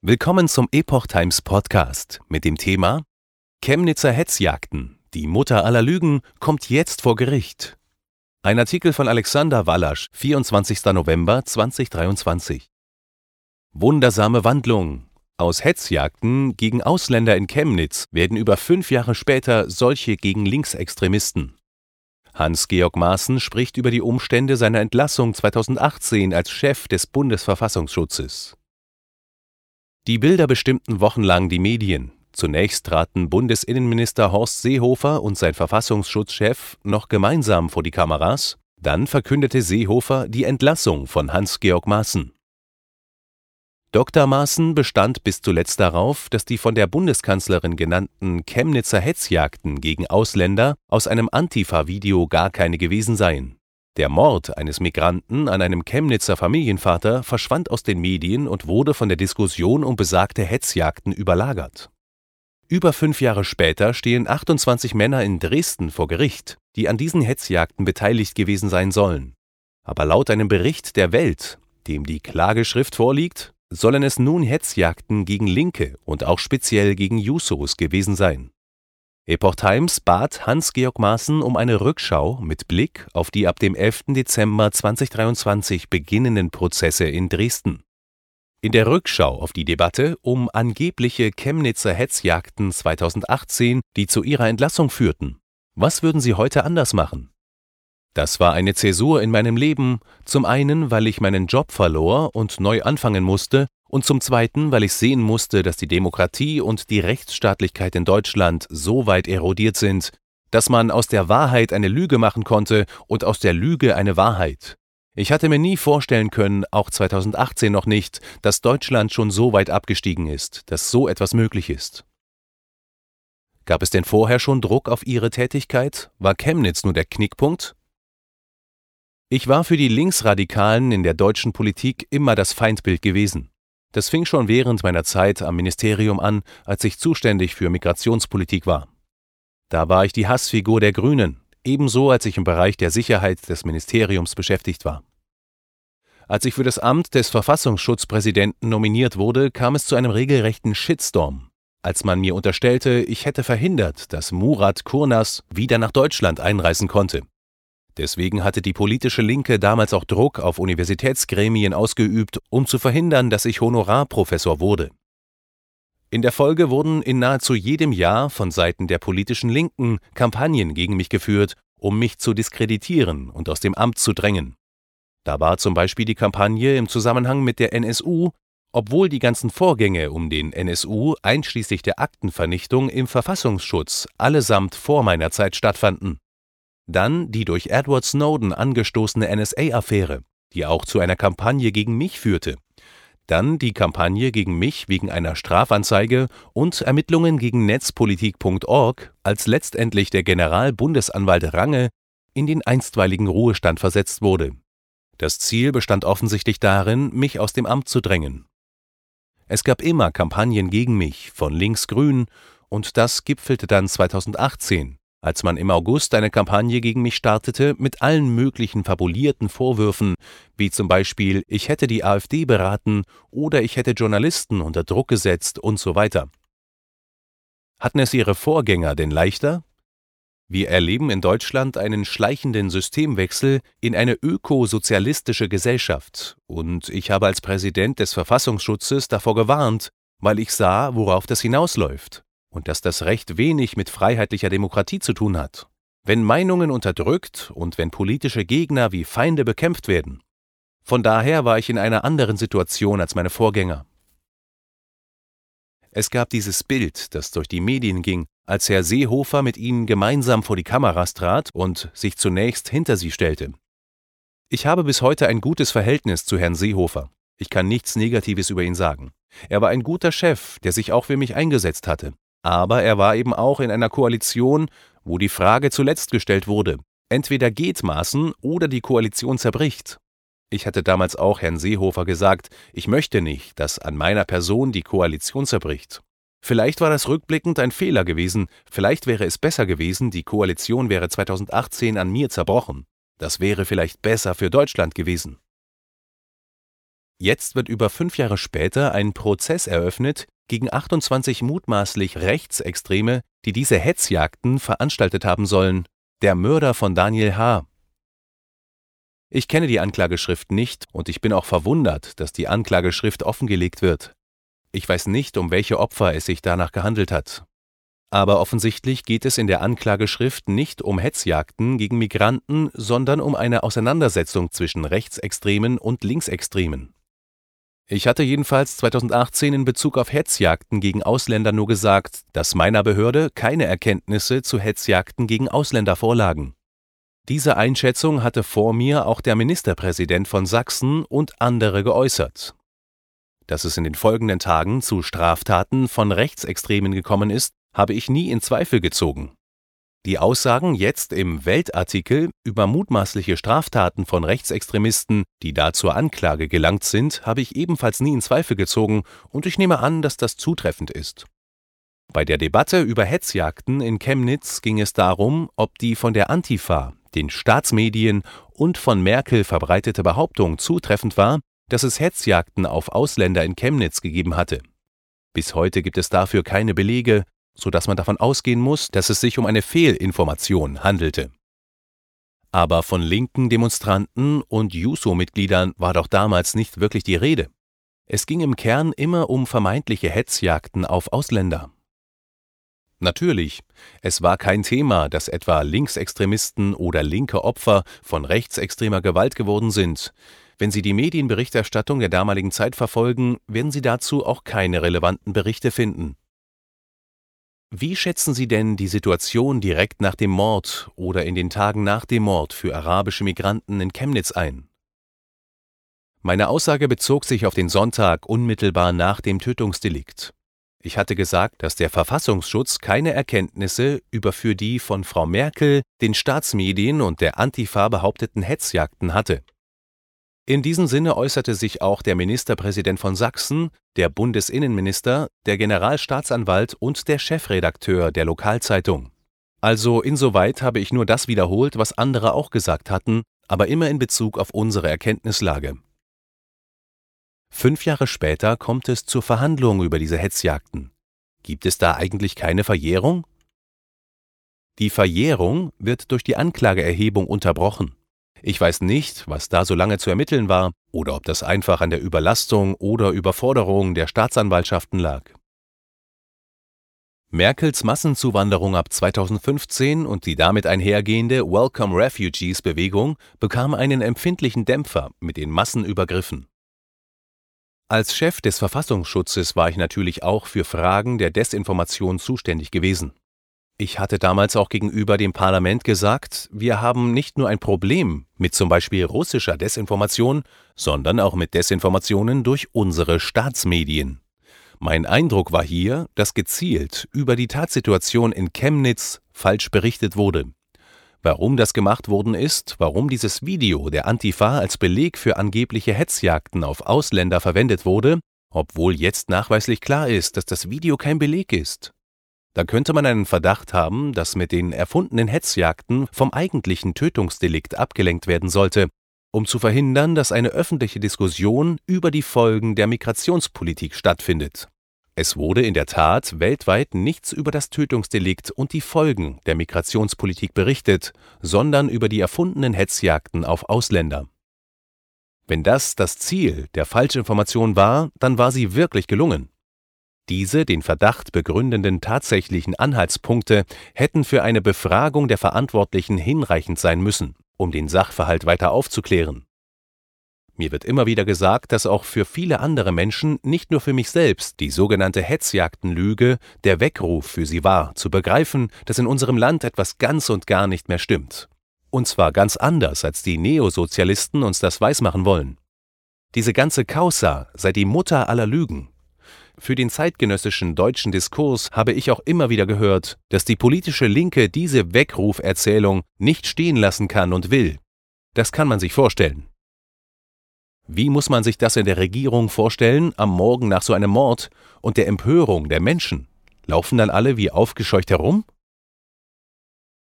Willkommen zum Epoch Times Podcast mit dem Thema Chemnitzer Hetzjagden. Die Mutter aller Lügen kommt jetzt vor Gericht. Ein Artikel von Alexander Wallasch, 24. November 2023. Wundersame Wandlung. Aus Hetzjagden gegen Ausländer in Chemnitz werden über fünf Jahre später solche gegen Linksextremisten. Hans-Georg Maaßen spricht über die Umstände seiner Entlassung 2018 als Chef des Bundesverfassungsschutzes. Die Bilder bestimmten wochenlang die Medien. Zunächst traten Bundesinnenminister Horst Seehofer und sein Verfassungsschutzchef noch gemeinsam vor die Kameras, dann verkündete Seehofer die Entlassung von Hans-Georg Maaßen. Dr. Maaßen bestand bis zuletzt darauf, dass die von der Bundeskanzlerin genannten Chemnitzer Hetzjagden gegen Ausländer aus einem Antifa-Video gar keine gewesen seien. Der Mord eines Migranten an einem Chemnitzer Familienvater verschwand aus den Medien und wurde von der Diskussion um besagte Hetzjagden überlagert. Über fünf Jahre später stehen 28 Männer in Dresden vor Gericht, die an diesen Hetzjagden beteiligt gewesen sein sollen. Aber laut einem Bericht der Welt, dem die Klageschrift vorliegt, sollen es nun Hetzjagden gegen Linke und auch speziell gegen Jusos gewesen sein. Epoch Times bat Hans-Georg Maaßen um eine Rückschau mit Blick auf die ab dem 11. Dezember 2023 beginnenden Prozesse in Dresden. In der Rückschau auf die Debatte um angebliche Chemnitzer Hetzjagden 2018, die zu ihrer Entlassung führten. Was würden Sie heute anders machen? Das war eine Zäsur in meinem Leben, zum einen, weil ich meinen Job verlor und neu anfangen musste, und zum Zweiten, weil ich sehen musste, dass die Demokratie und die Rechtsstaatlichkeit in Deutschland so weit erodiert sind, dass man aus der Wahrheit eine Lüge machen konnte und aus der Lüge eine Wahrheit. Ich hatte mir nie vorstellen können, auch 2018 noch nicht, dass Deutschland schon so weit abgestiegen ist, dass so etwas möglich ist. Gab es denn vorher schon Druck auf Ihre Tätigkeit? War Chemnitz nur der Knickpunkt? Ich war für die Linksradikalen in der deutschen Politik immer das Feindbild gewesen. Das fing schon während meiner Zeit am Ministerium an, als ich zuständig für Migrationspolitik war. Da war ich die Hassfigur der Grünen, ebenso als ich im Bereich der Sicherheit des Ministeriums beschäftigt war. Als ich für das Amt des Verfassungsschutzpräsidenten nominiert wurde, kam es zu einem regelrechten Shitstorm, als man mir unterstellte, ich hätte verhindert, dass Murat Kurnas wieder nach Deutschland einreisen konnte. Deswegen hatte die politische Linke damals auch Druck auf Universitätsgremien ausgeübt, um zu verhindern, dass ich Honorarprofessor wurde. In der Folge wurden in nahezu jedem Jahr von Seiten der politischen Linken Kampagnen gegen mich geführt, um mich zu diskreditieren und aus dem Amt zu drängen. Da war zum Beispiel die Kampagne im Zusammenhang mit der NSU, obwohl die ganzen Vorgänge um den NSU einschließlich der Aktenvernichtung im Verfassungsschutz allesamt vor meiner Zeit stattfanden. Dann die durch Edward Snowden angestoßene NSA-Affäre, die auch zu einer Kampagne gegen mich führte. Dann die Kampagne gegen mich wegen einer Strafanzeige und Ermittlungen gegen Netzpolitik.org, als letztendlich der Generalbundesanwalt Range in den einstweiligen Ruhestand versetzt wurde. Das Ziel bestand offensichtlich darin, mich aus dem Amt zu drängen. Es gab immer Kampagnen gegen mich von links-grün und das gipfelte dann 2018 als man im August eine Kampagne gegen mich startete mit allen möglichen fabulierten Vorwürfen, wie zum Beispiel ich hätte die AfD beraten oder ich hätte Journalisten unter Druck gesetzt und so weiter. Hatten es ihre Vorgänger denn leichter? Wir erleben in Deutschland einen schleichenden Systemwechsel in eine ökosozialistische Gesellschaft, und ich habe als Präsident des Verfassungsschutzes davor gewarnt, weil ich sah, worauf das hinausläuft und dass das Recht wenig mit freiheitlicher Demokratie zu tun hat. Wenn Meinungen unterdrückt und wenn politische Gegner wie Feinde bekämpft werden. Von daher war ich in einer anderen Situation als meine Vorgänger. Es gab dieses Bild, das durch die Medien ging, als Herr Seehofer mit ihnen gemeinsam vor die Kameras trat und sich zunächst hinter sie stellte. Ich habe bis heute ein gutes Verhältnis zu Herrn Seehofer. Ich kann nichts Negatives über ihn sagen. Er war ein guter Chef, der sich auch für mich eingesetzt hatte. Aber er war eben auch in einer Koalition, wo die Frage zuletzt gestellt wurde, entweder geht Maaßen oder die Koalition zerbricht. Ich hatte damals auch Herrn Seehofer gesagt, ich möchte nicht, dass an meiner Person die Koalition zerbricht. Vielleicht war das rückblickend ein Fehler gewesen, vielleicht wäre es besser gewesen, die Koalition wäre 2018 an mir zerbrochen. Das wäre vielleicht besser für Deutschland gewesen. Jetzt wird über fünf Jahre später ein Prozess eröffnet gegen 28 mutmaßlich Rechtsextreme, die diese Hetzjagden veranstaltet haben sollen. Der Mörder von Daniel H. Ich kenne die Anklageschrift nicht und ich bin auch verwundert, dass die Anklageschrift offengelegt wird. Ich weiß nicht, um welche Opfer es sich danach gehandelt hat. Aber offensichtlich geht es in der Anklageschrift nicht um Hetzjagden gegen Migranten, sondern um eine Auseinandersetzung zwischen Rechtsextremen und Linksextremen. Ich hatte jedenfalls 2018 in Bezug auf Hetzjagden gegen Ausländer nur gesagt, dass meiner Behörde keine Erkenntnisse zu Hetzjagden gegen Ausländer vorlagen. Diese Einschätzung hatte vor mir auch der Ministerpräsident von Sachsen und andere geäußert. Dass es in den folgenden Tagen zu Straftaten von Rechtsextremen gekommen ist, habe ich nie in Zweifel gezogen. Die Aussagen jetzt im Weltartikel über mutmaßliche Straftaten von Rechtsextremisten, die da zur Anklage gelangt sind, habe ich ebenfalls nie in Zweifel gezogen und ich nehme an, dass das zutreffend ist. Bei der Debatte über Hetzjagden in Chemnitz ging es darum, ob die von der Antifa, den Staatsmedien und von Merkel verbreitete Behauptung zutreffend war, dass es Hetzjagden auf Ausländer in Chemnitz gegeben hatte. Bis heute gibt es dafür keine Belege, so dass man davon ausgehen muss, dass es sich um eine Fehlinformation handelte. Aber von linken Demonstranten und Juso-Mitgliedern war doch damals nicht wirklich die Rede. Es ging im Kern immer um vermeintliche Hetzjagden auf Ausländer. Natürlich, es war kein Thema, dass etwa Linksextremisten oder linke Opfer von rechtsextremer Gewalt geworden sind. Wenn Sie die Medienberichterstattung der damaligen Zeit verfolgen, werden Sie dazu auch keine relevanten Berichte finden. Wie schätzen Sie denn die Situation direkt nach dem Mord oder in den Tagen nach dem Mord für arabische Migranten in Chemnitz ein? Meine Aussage bezog sich auf den Sonntag unmittelbar nach dem Tötungsdelikt. Ich hatte gesagt, dass der Verfassungsschutz keine Erkenntnisse über für die von Frau Merkel, den Staatsmedien und der Antifa behaupteten Hetzjagden hatte. In diesem Sinne äußerte sich auch der Ministerpräsident von Sachsen, der Bundesinnenminister, der Generalstaatsanwalt und der Chefredakteur der Lokalzeitung. Also insoweit habe ich nur das wiederholt, was andere auch gesagt hatten, aber immer in Bezug auf unsere Erkenntnislage. Fünf Jahre später kommt es zur Verhandlung über diese Hetzjagden. Gibt es da eigentlich keine Verjährung? Die Verjährung wird durch die Anklageerhebung unterbrochen. Ich weiß nicht, was da so lange zu ermitteln war oder ob das einfach an der Überlastung oder Überforderung der Staatsanwaltschaften lag. Merkels Massenzuwanderung ab 2015 und die damit einhergehende Welcome Refugees Bewegung bekam einen empfindlichen Dämpfer mit den Massenübergriffen. Als Chef des Verfassungsschutzes war ich natürlich auch für Fragen der Desinformation zuständig gewesen. Ich hatte damals auch gegenüber dem Parlament gesagt, wir haben nicht nur ein Problem mit zum Beispiel russischer Desinformation, sondern auch mit Desinformationen durch unsere Staatsmedien. Mein Eindruck war hier, dass gezielt über die Tatsituation in Chemnitz falsch berichtet wurde. Warum das gemacht worden ist, warum dieses Video der Antifa als Beleg für angebliche Hetzjagden auf Ausländer verwendet wurde, obwohl jetzt nachweislich klar ist, dass das Video kein Beleg ist. Da könnte man einen Verdacht haben, dass mit den erfundenen Hetzjagden vom eigentlichen Tötungsdelikt abgelenkt werden sollte, um zu verhindern, dass eine öffentliche Diskussion über die Folgen der Migrationspolitik stattfindet. Es wurde in der Tat weltweit nichts über das Tötungsdelikt und die Folgen der Migrationspolitik berichtet, sondern über die erfundenen Hetzjagden auf Ausländer. Wenn das das Ziel der Falschinformation war, dann war sie wirklich gelungen. Diese den Verdacht begründenden tatsächlichen Anhaltspunkte hätten für eine Befragung der Verantwortlichen hinreichend sein müssen, um den Sachverhalt weiter aufzuklären. Mir wird immer wieder gesagt, dass auch für viele andere Menschen, nicht nur für mich selbst, die sogenannte Hetzjagdenlüge der Weckruf für sie war, zu begreifen, dass in unserem Land etwas ganz und gar nicht mehr stimmt. Und zwar ganz anders, als die Neosozialisten uns das weismachen wollen. Diese ganze Causa sei die Mutter aller Lügen, für den zeitgenössischen deutschen Diskurs habe ich auch immer wieder gehört, dass die politische Linke diese Weckruferzählung nicht stehen lassen kann und will. Das kann man sich vorstellen. Wie muss man sich das in der Regierung vorstellen am Morgen nach so einem Mord und der Empörung der Menschen? Laufen dann alle wie aufgescheucht herum?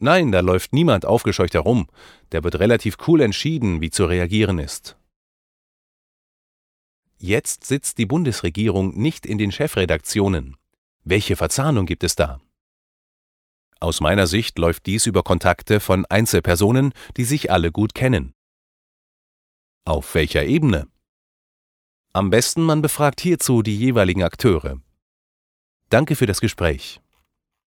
Nein, da läuft niemand aufgescheucht herum. Der wird relativ cool entschieden, wie zu reagieren ist. Jetzt sitzt die Bundesregierung nicht in den Chefredaktionen. Welche Verzahnung gibt es da? Aus meiner Sicht läuft dies über Kontakte von Einzelpersonen, die sich alle gut kennen. Auf welcher Ebene? Am besten man befragt hierzu die jeweiligen Akteure. Danke für das Gespräch.